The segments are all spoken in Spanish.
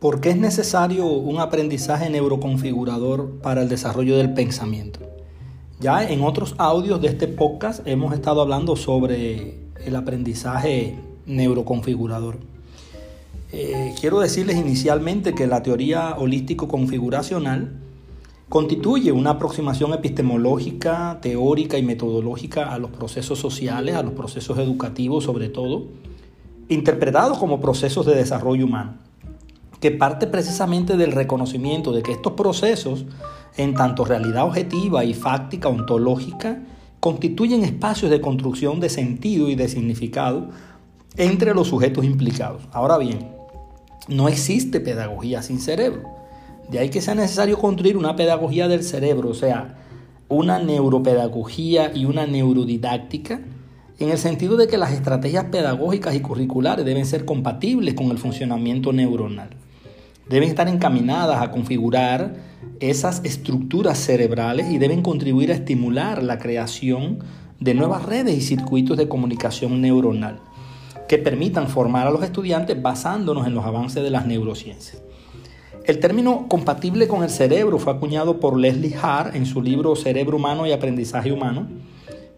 ¿Por qué es necesario un aprendizaje neuroconfigurador para el desarrollo del pensamiento? Ya en otros audios de este podcast hemos estado hablando sobre el aprendizaje neuroconfigurador. Eh, quiero decirles inicialmente que la teoría holístico configuracional constituye una aproximación epistemológica, teórica y metodológica a los procesos sociales, a los procesos educativos sobre todo, interpretados como procesos de desarrollo humano que parte precisamente del reconocimiento de que estos procesos, en tanto realidad objetiva y fáctica ontológica, constituyen espacios de construcción de sentido y de significado entre los sujetos implicados. Ahora bien, no existe pedagogía sin cerebro. De ahí que sea necesario construir una pedagogía del cerebro, o sea, una neuropedagogía y una neurodidáctica, en el sentido de que las estrategias pedagógicas y curriculares deben ser compatibles con el funcionamiento neuronal deben estar encaminadas a configurar esas estructuras cerebrales y deben contribuir a estimular la creación de nuevas redes y circuitos de comunicación neuronal que permitan formar a los estudiantes basándonos en los avances de las neurociencias. El término compatible con el cerebro fue acuñado por Leslie Hart en su libro Cerebro Humano y Aprendizaje Humano.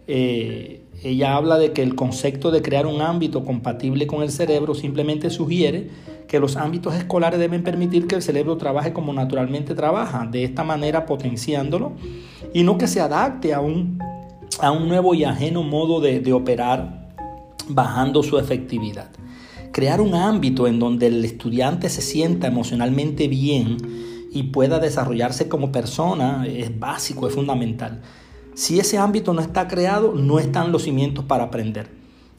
Eh, ella habla de que el concepto de crear un ámbito compatible con el cerebro simplemente sugiere que los ámbitos escolares deben permitir que el cerebro trabaje como naturalmente trabaja, de esta manera potenciándolo, y no que se adapte a un, a un nuevo y ajeno modo de, de operar, bajando su efectividad. Crear un ámbito en donde el estudiante se sienta emocionalmente bien y pueda desarrollarse como persona es básico, es fundamental. Si ese ámbito no está creado, no están los cimientos para aprender.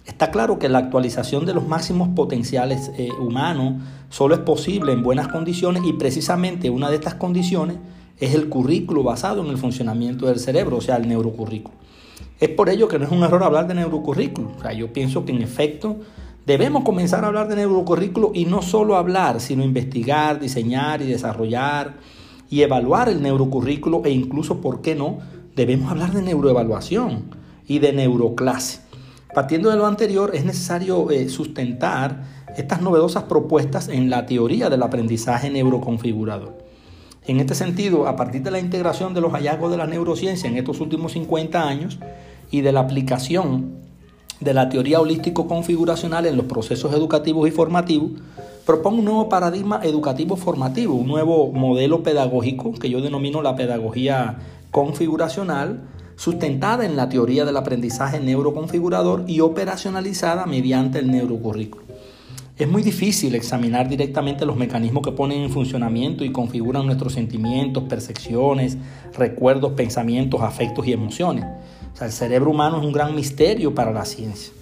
Está claro que la actualización de los máximos potenciales eh, humanos solo es posible en buenas condiciones y precisamente una de estas condiciones es el currículo basado en el funcionamiento del cerebro, o sea, el neurocurrículo. Es por ello que no es un error hablar de neurocurrículo. O sea, yo pienso que en efecto debemos comenzar a hablar de neurocurrículo y no solo hablar, sino investigar, diseñar y desarrollar y evaluar el neurocurrículo e incluso, ¿por qué no?, debemos hablar de neuroevaluación y de neuroclase. Partiendo de lo anterior, es necesario eh, sustentar estas novedosas propuestas en la teoría del aprendizaje neuroconfigurador. En este sentido, a partir de la integración de los hallazgos de la neurociencia en estos últimos 50 años y de la aplicación de la teoría holístico configuracional en los procesos educativos y formativos, propongo un nuevo paradigma educativo formativo, un nuevo modelo pedagógico que yo denomino la pedagogía configuracional, sustentada en la teoría del aprendizaje neuroconfigurador y operacionalizada mediante el neurocurrículo. Es muy difícil examinar directamente los mecanismos que ponen en funcionamiento y configuran nuestros sentimientos, percepciones, recuerdos, pensamientos, afectos y emociones. el cerebro humano es un gran misterio para la ciencia.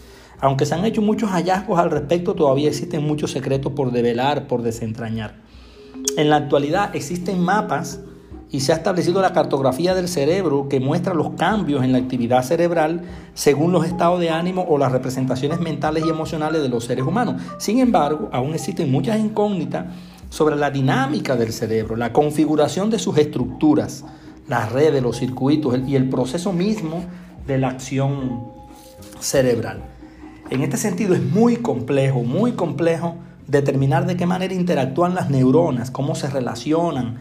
Aunque se han hecho muchos hallazgos al respecto, todavía existen muchos secretos por develar, por desentrañar. En la actualidad existen mapas y se ha establecido la cartografía del cerebro que muestra los cambios en la actividad cerebral según los estados de ánimo o las representaciones mentales y emocionales de los seres humanos. Sin embargo, aún existen muchas incógnitas sobre la dinámica del cerebro, la configuración de sus estructuras, las redes, los circuitos y el proceso mismo de la acción cerebral. En este sentido es muy complejo, muy complejo determinar de qué manera interactúan las neuronas, cómo se relacionan,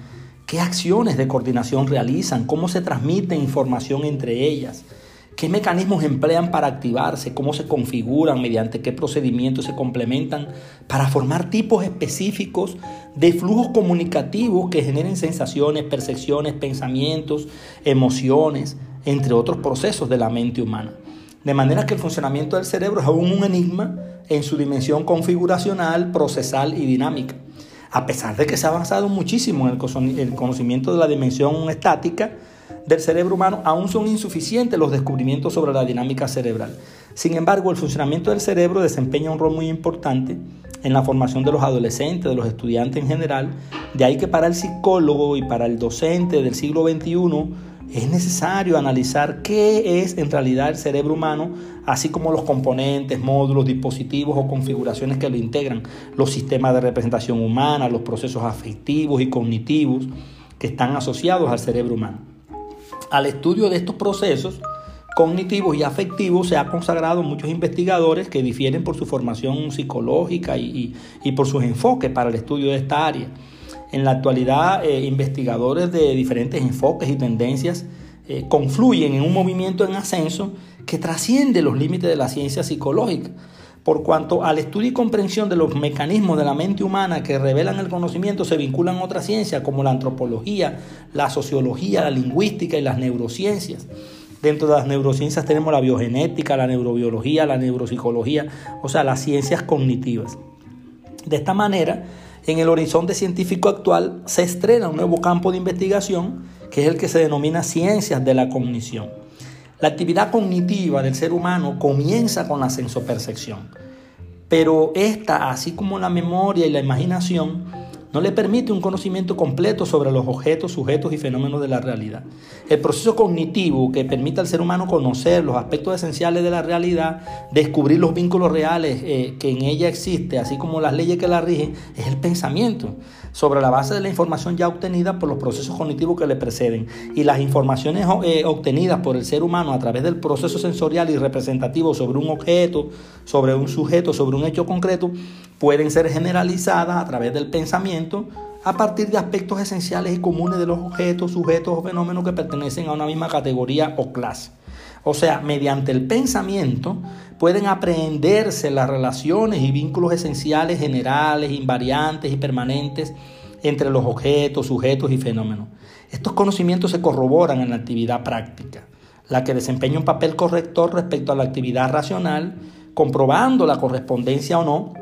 ¿Qué acciones de coordinación realizan? ¿Cómo se transmite información entre ellas? ¿Qué mecanismos emplean para activarse? ¿Cómo se configuran? ¿Mediante qué procedimientos se complementan? Para formar tipos específicos de flujos comunicativos que generen sensaciones, percepciones, pensamientos, emociones, entre otros procesos de la mente humana. De manera que el funcionamiento del cerebro es aún un enigma en su dimensión configuracional, procesal y dinámica a pesar de que se ha avanzado muchísimo en el conocimiento de la dimensión estática del cerebro humano, aún son insuficientes los descubrimientos sobre la dinámica cerebral. Sin embargo, el funcionamiento del cerebro desempeña un rol muy importante en la formación de los adolescentes, de los estudiantes en general, de ahí que para el psicólogo y para el docente del siglo XXI, es necesario analizar qué es en realidad el cerebro humano, así como los componentes, módulos, dispositivos o configuraciones que lo integran, los sistemas de representación humana, los procesos afectivos y cognitivos que están asociados al cerebro humano. Al estudio de estos procesos, cognitivos y afectivos se ha consagrado muchos investigadores que difieren por su formación psicológica y, por sus enfoques para el estudio de esta área. En la actualidad, eh, investigadores de diferentes enfoques y tendencias eh, confluyen en un movimiento en ascenso que trasciende los límites de la ciencia psicológica, por cuanto al estudio y comprensión de los mecanismos de la mente humana que revelan el conocimiento se vinculan otras ciencias como la antropología, la sociología, la lingüística y las neurociencias. Dentro de las neurociencias tenemos la biogenética, la neurobiología, la neuropsicología, o sea, las ciencias cognitivas. De esta manera, en el horizonte científico actual se estrena un nuevo campo de investigación que es el que se denomina ciencias de la cognición. La actividad cognitiva del ser humano comienza con la sensopercepción, pero esta, así como la memoria y la imaginación, no le permite un conocimiento completo sobre los objetos, sujetos y fenómenos de la realidad. El proceso cognitivo que permite al ser humano conocer los aspectos esenciales de la realidad, descubrir los vínculos reales eh, que en ella existe, así como las leyes que la rigen, es el pensamiento sobre la base de la información ya obtenida por los procesos cognitivos que le preceden. Y las informaciones eh, obtenidas por el ser humano a través del proceso sensorial y representativo sobre un objeto, sobre un sujeto, sobre un hecho concreto, pueden ser generalizadas a través del pensamiento a partir de aspectos esenciales y comunes de los objetos, sujetos o fenómenos que pertenecen a una misma categoría o clase. O sea, mediante el pensamiento pueden aprenderse las relaciones y vínculos esenciales, generales, invariantes y permanentes entre los objetos, sujetos y fenómenos. Estos conocimientos se corroboran en la actividad práctica, la que desempeña un papel corrector respecto a la actividad racional, comprobando la correspondencia o no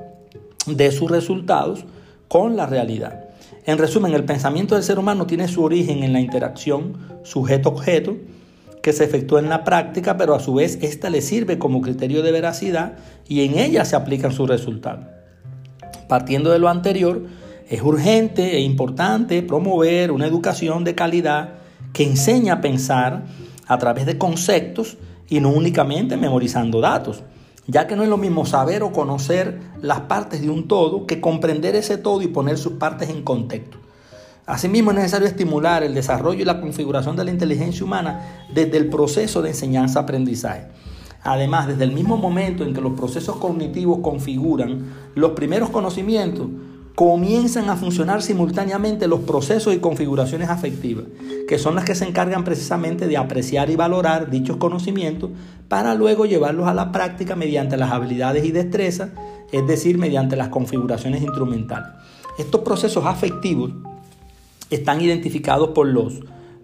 de sus resultados con la realidad. En resumen, el pensamiento del ser humano tiene su origen en la interacción sujeto-objeto, que se efectúa en la práctica, pero a su vez esta le sirve como criterio de veracidad y en ella se aplican sus resultados. Partiendo de lo anterior, es urgente e importante promover una educación de calidad que enseña a pensar a través de conceptos y no únicamente memorizando datos, ya que no es lo mismo saber o conocer las partes de un todo que comprender ese todo y poner sus partes en contexto. Asimismo, es necesario estimular el desarrollo y la configuración de la inteligencia humana desde el proceso de enseñanza-aprendizaje. Además, desde el mismo momento en que los procesos cognitivos configuran los primeros conocimientos, comienzan a funcionar simultáneamente los procesos y configuraciones afectivas, que son las que se encargan precisamente de apreciar y valorar dichos conocimientos para luego llevarlos a la práctica mediante las habilidades y destrezas, es decir, mediante las configuraciones instrumentales. Estos procesos afectivos están identificados por los,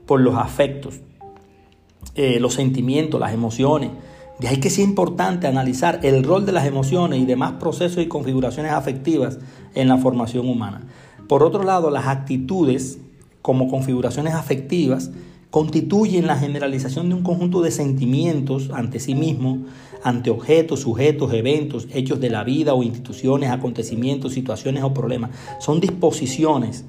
por los afectos, eh, los sentimientos, las emociones. De ahí que es importante analizar el rol de las emociones y demás procesos y configuraciones afectivas en la formación humana. Por otro lado, las actitudes como configuraciones afectivas constituyen la generalización de un conjunto de sentimientos ante sí mismo, ante objetos, sujetos, eventos, hechos de la vida o instituciones, acontecimientos, situaciones o problemas. Son disposiciones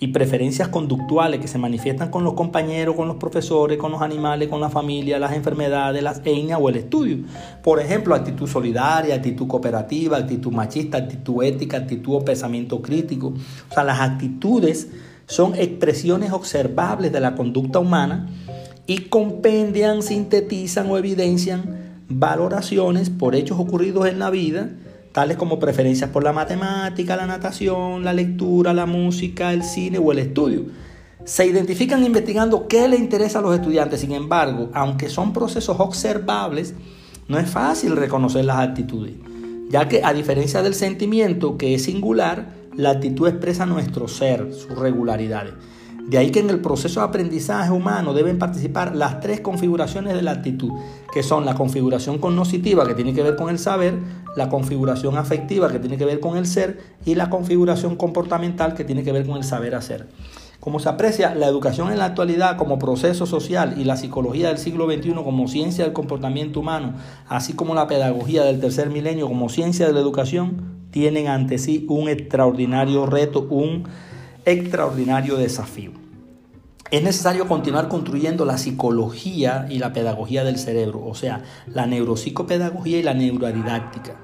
y preferencias conductuales que se manifiestan con los compañeros, con los profesores, con los animales, con la familia, las enfermedades, las etnias o el estudio. Por ejemplo, actitud solidaria, actitud cooperativa, actitud machista, actitud ética, actitud o pensamiento crítico. O sea, las actitudes son expresiones observables de la conducta humana y compendian, sintetizan o evidencian valoraciones por hechos ocurridos en la vida tales como preferencias por la matemática, la natación, la lectura, la música, el cine o el estudio. Se identifican investigando qué le interesa a los estudiantes, sin embargo, aunque son procesos observables, no es fácil reconocer las actitudes, ya que a diferencia del sentimiento, que es singular, la actitud expresa nuestro ser, sus regularidades. De ahí que en el proceso de aprendizaje humano deben participar las tres configuraciones de la actitud, que son la configuración cognitiva, que tiene que ver con el saber, la configuración afectiva, que tiene que ver con el ser, y la configuración comportamental, que tiene que ver con el saber hacer. Como se aprecia, la educación en la actualidad como proceso social y la psicología del siglo XXI como ciencia del comportamiento humano, así como la pedagogía del tercer milenio como ciencia de la educación, tienen ante sí un extraordinario reto, un extraordinario desafío. Es necesario continuar construyendo la psicología y la pedagogía del cerebro, o sea, la neuropsicopedagogía y la neurodidáctica,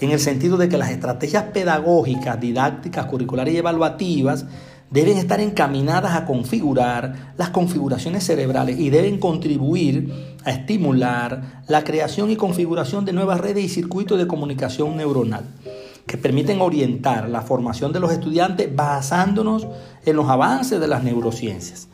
en el sentido de que las estrategias pedagógicas, didácticas, curriculares y evaluativas deben estar encaminadas a configurar las configuraciones cerebrales y deben contribuir a estimular la creación y configuración de nuevas redes y circuitos de comunicación neuronal que permiten orientar la formación de los estudiantes basándonos en los avances de las neurociencias.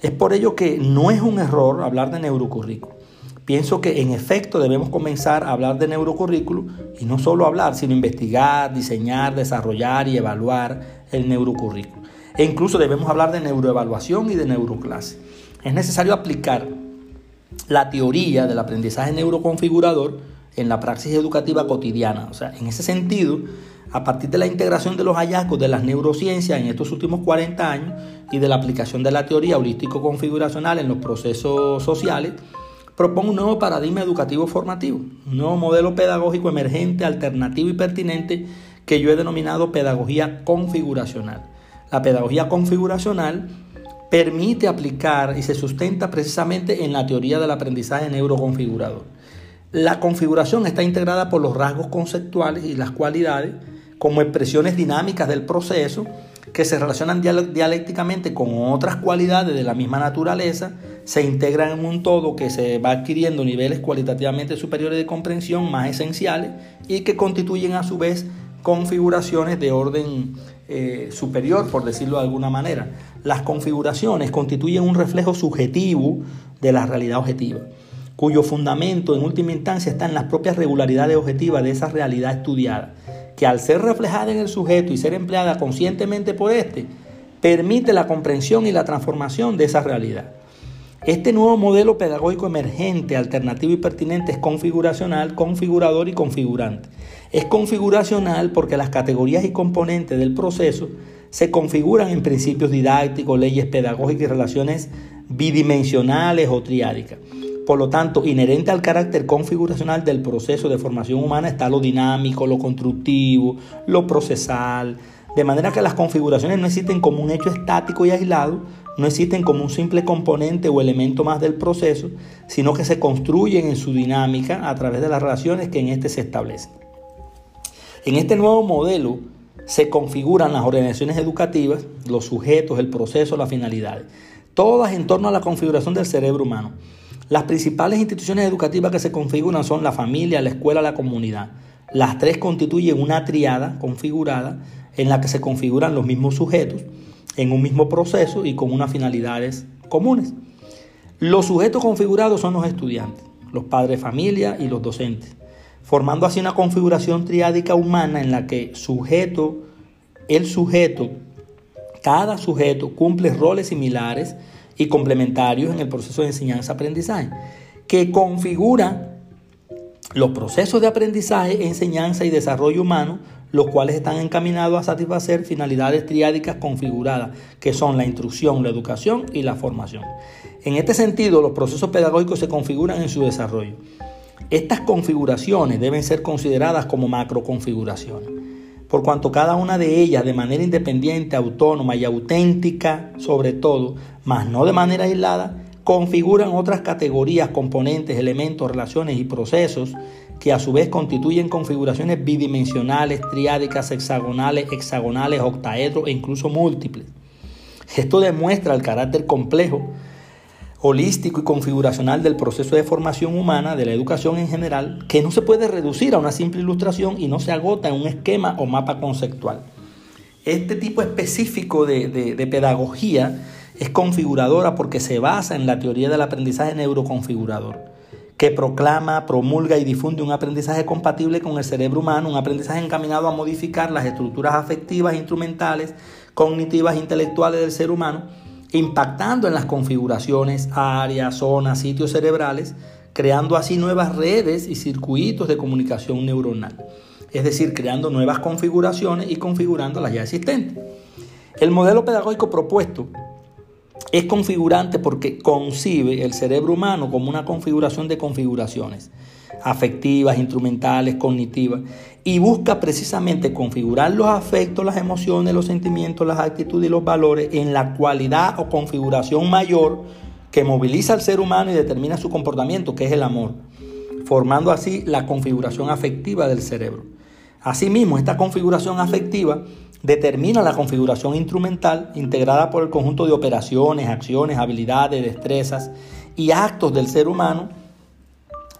Es por ello que no es un error hablar de neurocurrículo. Pienso que en efecto debemos comenzar a hablar de neurocurrículo y no solo hablar, sino investigar, diseñar, desarrollar y evaluar el neurocurrículo. E incluso debemos hablar de neuroevaluación y de neuroclase. Es necesario aplicar la teoría del aprendizaje neuroconfigurador en la praxis educativa cotidiana. O sea, en ese sentido, a partir de la integración de los hallazgos de las neurociencias en estos últimos 40 años y de la aplicación de la teoría holístico-configuracional en los procesos sociales, propongo un nuevo paradigma educativo formativo, un nuevo modelo pedagógico emergente, alternativo y pertinente que yo he denominado pedagogía configuracional. La pedagogía configuracional permite aplicar y se sustenta precisamente en la teoría del aprendizaje neuroconfigurador. La configuración está integrada por los rasgos conceptuales y las cualidades como expresiones dinámicas del proceso que se relacionan dialécticamente con otras cualidades de la misma naturaleza, se integran en un todo que se va adquiriendo niveles cualitativamente superiores de comprensión más esenciales y que constituyen a su vez configuraciones de orden eh, superior, por decirlo de alguna manera. Las configuraciones constituyen un reflejo subjetivo de la realidad objetiva cuyo fundamento en última instancia está en las propias regularidades objetivas de esa realidad estudiada, que al ser reflejada en el sujeto y ser empleada conscientemente por éste, permite la comprensión y la transformación de esa realidad. Este nuevo modelo pedagógico emergente, alternativo y pertinente es configuracional, configurador y configurante. Es configuracional porque las categorías y componentes del proceso se configuran en principios didácticos, leyes pedagógicas y relaciones bidimensionales o triádicas. Por lo tanto, inherente al carácter configuracional del proceso de formación humana está lo dinámico, lo constructivo, lo procesal, de manera que las configuraciones no existen como un hecho estático y aislado, no existen como un simple componente o elemento más del proceso, sino que se construyen en su dinámica a través de las relaciones que en éste se establecen. En este nuevo modelo se configuran las organizaciones educativas, los sujetos, el proceso, las finalidades, todas en torno a la configuración del cerebro humano. Las principales instituciones educativas que se configuran son la familia, la escuela, la comunidad. Las tres constituyen una triada configurada en la que se configuran los mismos sujetos en un mismo proceso y con unas finalidades comunes. Los sujetos configurados son los estudiantes, los padres de familia y los docentes, formando así una configuración triádica humana en la que sujeto, el sujeto, cada sujeto cumple roles similares y complementarios en el proceso de enseñanza-aprendizaje, que configuran los procesos de aprendizaje, enseñanza y desarrollo humano, los cuales están encaminados a satisfacer finalidades triádicas configuradas, que son la instrucción, la educación y la formación. En este sentido, los procesos pedagógicos se configuran en su desarrollo. Estas configuraciones deben ser consideradas como macroconfiguraciones por cuanto cada una de ellas de manera independiente, autónoma y auténtica sobre todo, mas no de manera aislada, configuran otras categorías, componentes, elementos, relaciones y procesos que a su vez constituyen configuraciones bidimensionales, triádicas, hexagonales, hexagonales, octaedros e incluso múltiples. Esto demuestra el carácter complejo holístico y configuracional del proceso de formación humana, de la educación en general, que no se puede reducir a una simple ilustración y no se agota en un esquema o mapa conceptual. Este tipo específico de, de pedagogía es configuradora porque se basa en la teoría del aprendizaje neuroconfigurador, que proclama, promulga y difunde un aprendizaje compatible con el cerebro humano, un aprendizaje encaminado a modificar las estructuras afectivas, instrumentales, cognitivas, intelectuales del ser humano, impactando en las configuraciones, áreas, zonas, sitios cerebrales, creando así nuevas redes y circuitos de comunicación neuronal. Es decir, creando nuevas configuraciones y configurando las ya existentes. El modelo pedagógico propuesto es configurante porque concibe el cerebro humano como una configuración de configuraciones afectivas, instrumentales, cognitivas, y busca precisamente configurar los afectos, las emociones, los sentimientos, las actitudes y los valores en la cualidad o configuración mayor que moviliza al ser humano y determina su comportamiento, que es el amor, formando así la configuración afectiva del cerebro. Asimismo, esta configuración afectiva determina la configuración instrumental integrada por el conjunto de operaciones, acciones, habilidades, destrezas y actos del ser humano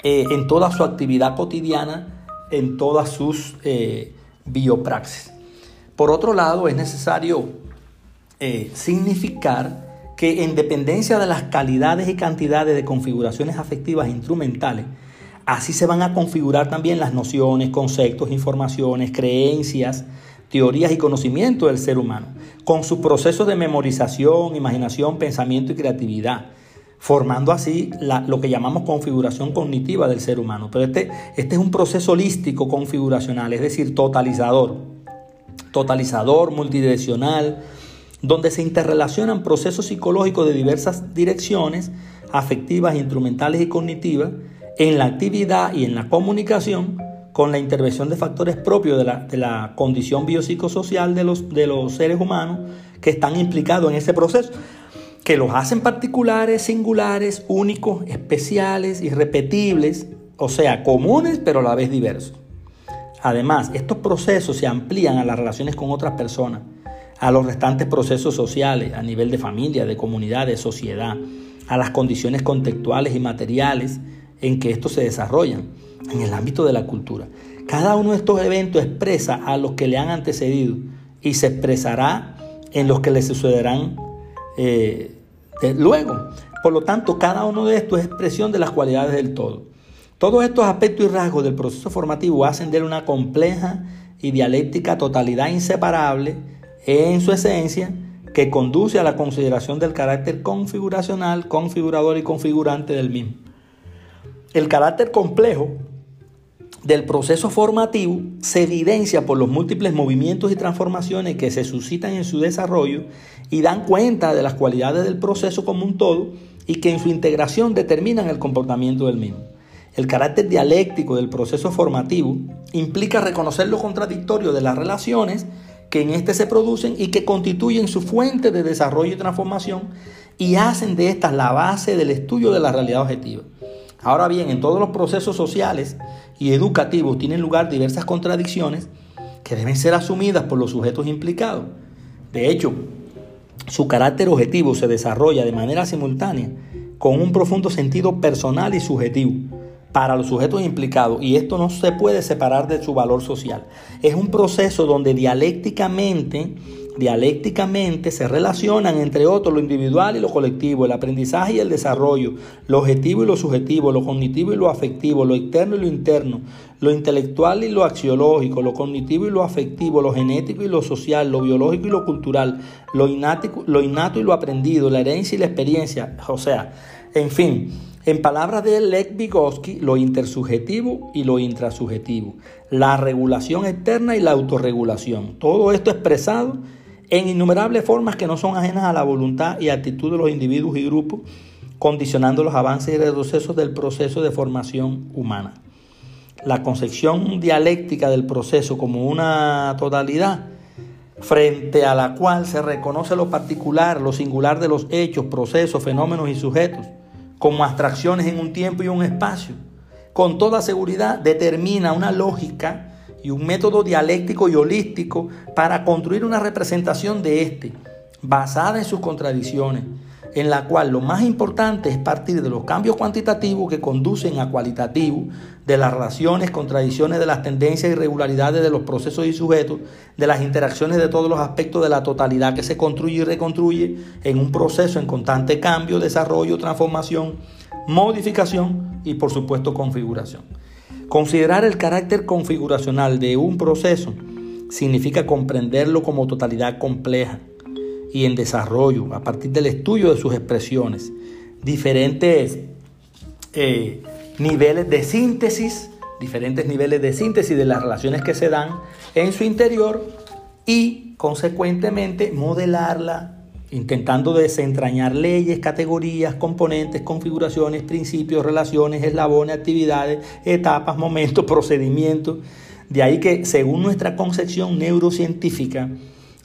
eh, en toda su actividad cotidiana, en todas sus eh, biopraxis. Por otro lado, es necesario eh, significar que en dependencia de las calidades y cantidades de configuraciones afectivas instrumentales, así se van a configurar también las nociones, conceptos, informaciones, creencias, teorías y conocimientos del ser humano, con sus procesos de memorización, imaginación, pensamiento y creatividad, formando así lo que llamamos configuración cognitiva del ser humano. Pero este, este es un proceso holístico configuracional, es decir, totalizador, totalizador, multidireccional, donde se interrelacionan procesos psicológicos de diversas direcciones, afectivas, instrumentales y cognitivas, en la actividad y en la comunicación, con la intervención de factores propios de la, condición biopsicosocial de los, de los seres humanos que están implicados en ese proceso, que los hacen particulares, singulares, únicos, especiales, irrepetibles, o sea, comunes pero a la vez diversos. Además, estos procesos se amplían a las relaciones con otras personas, a los restantes procesos sociales, a nivel de familia, de comunidad, de sociedad, a las condiciones contextuales y materiales en que estos se desarrollan en el ámbito de la cultura. Cada uno de estos eventos expresa a los que le han antecedido y se expresará en los que le sucederán eh, luego. Por lo tanto, cada uno de estos es expresión de las cualidades del todo. Todos estos aspectos y rasgos del proceso formativo hacen de él una compleja y dialéctica totalidad inseparable en su esencia que conduce a la consideración del carácter configuracional, configurador y configurante del mismo. El carácter complejo del proceso formativo se evidencia por los múltiples movimientos y transformaciones que se suscitan en su desarrollo y dan cuenta de las cualidades del proceso como un todo y que en su integración determinan el comportamiento del mismo. El carácter dialéctico del proceso formativo implica reconocer lo contradictorio de las relaciones que en éste se producen y que constituyen su fuente de desarrollo y transformación y hacen de estas la base del estudio de la realidad objetiva. Ahora bien, en todos los procesos sociales y educativos tienen lugar diversas contradicciones que deben ser asumidas por los sujetos implicados. De hecho, su carácter objetivo se desarrolla de manera simultánea con un profundo sentido personal y subjetivo para los sujetos implicados y esto no se puede separar de su valor social. Es un proceso donde dialécticamente dialécticamente se relacionan entre otros lo individual y lo colectivo, el aprendizaje y el desarrollo, lo objetivo y lo subjetivo, lo cognitivo y lo afectivo, lo externo y lo interno, lo intelectual y lo axiológico, lo cognitivo y lo afectivo, lo genético y lo social, lo biológico y lo cultural, lo lo innato y lo aprendido, la herencia y la experiencia, o sea, en fin, en palabras de Lech Vygotsky, lo intersubjetivo y lo intrasubjetivo, la regulación externa y la autorregulación, todo esto expresado en innumerables formas que no son ajenas a la voluntad y actitud de los individuos y grupos, condicionando los avances y retrocesos del proceso de formación humana. La concepción dialéctica del proceso como una totalidad, frente a la cual se reconoce lo particular, lo singular de los hechos, procesos, fenómenos y sujetos, como abstracciones en un tiempo y un espacio, con toda seguridad determina una lógica y un método dialéctico y holístico para construir una representación de éste, basada en sus contradicciones, en la cual lo más importante es partir de los cambios cuantitativos que conducen a cualitativo, de las relaciones, contradicciones de las tendencias y irregularidades de los procesos y sujetos, de las interacciones de todos los aspectos de la totalidad que se construye y reconstruye en un proceso en constante cambio, desarrollo, transformación, modificación y por supuesto configuración. Considerar el carácter configuracional de un proceso significa comprenderlo como totalidad compleja y en desarrollo a partir del estudio de sus expresiones, diferentes eh, niveles de síntesis, diferentes niveles de síntesis de las relaciones que se dan en su interior y consecuentemente modelarla intentando desentrañar leyes, categorías, componentes, configuraciones, principios, relaciones, eslabones, actividades, etapas, momentos, procedimientos. De ahí que, según nuestra concepción neurocientífica,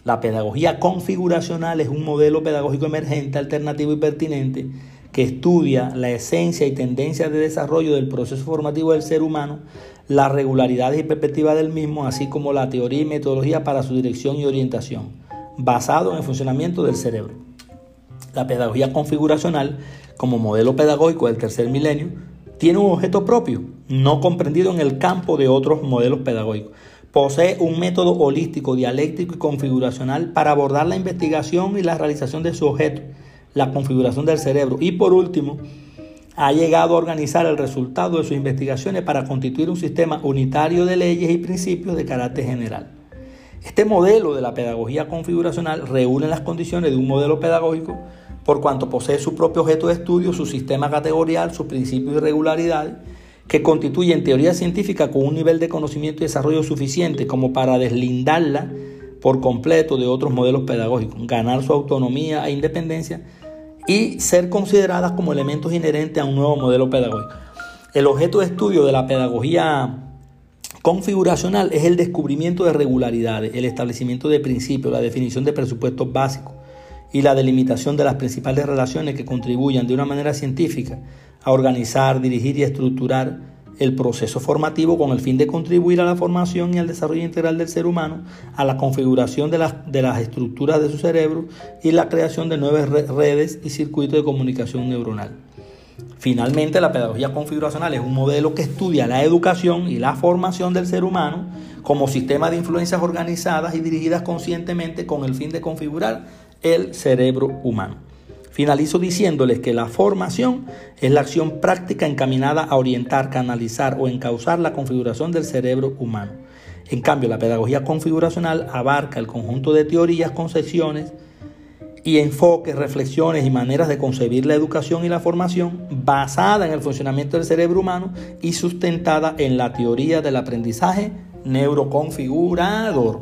la pedagogía configuracional es un modelo pedagógico emergente, alternativo y pertinente que estudia la esencia y tendencia de desarrollo del proceso formativo del ser humano, las regularidades y perspectivas del mismo, así como la teoría y metodología para su dirección y orientación, basado en el funcionamiento del cerebro. La pedagogía configuracional, como modelo pedagógico del tercer milenio, tiene un objeto propio, no comprendido en el campo de otros modelos pedagógicos. Posee un método holístico, dialéctico y configuracional para abordar la investigación y la realización de su objeto, la configuración del cerebro. Y por último, ha llegado a organizar el resultado de sus investigaciones para constituir un sistema unitario de leyes y principios de carácter general. Este modelo de la pedagogía configuracional reúne las condiciones de un modelo pedagógico por cuanto posee su propio objeto de estudio, su sistema categorial, sus principios y regularidades, que constituyen teoría científica con un nivel de conocimiento y desarrollo suficiente como para deslindarla por completo de otros modelos pedagógicos, ganar su autonomía e independencia y ser consideradas como elementos inherentes a un nuevo modelo pedagógico. El objeto de estudio de la pedagogía configuracional es el descubrimiento de regularidades, el establecimiento de principios, la definición de presupuestos básicos, y la delimitación de las principales relaciones que contribuyan de una manera científica a organizar, dirigir y estructurar el proceso formativo con el fin de contribuir a la formación y al desarrollo integral del ser humano, a la configuración de las, de las estructuras de su cerebro y la creación de nuevas redes y circuitos de comunicación neuronal. Finalmente, la pedagogía configuracional es un modelo que estudia la educación y la formación del ser humano como sistema de influencias organizadas y dirigidas conscientemente con el fin de configurar el cerebro humano. Finalizo diciéndoles que la formación es la acción práctica encaminada a orientar, canalizar o encauzar la configuración del cerebro humano. En cambio, la pedagogía configuracional abarca el conjunto de teorías, concepciones y enfoques, reflexiones y maneras de concebir la educación y la formación basada en el funcionamiento del cerebro humano y sustentada en la teoría del aprendizaje neuroconfigurador.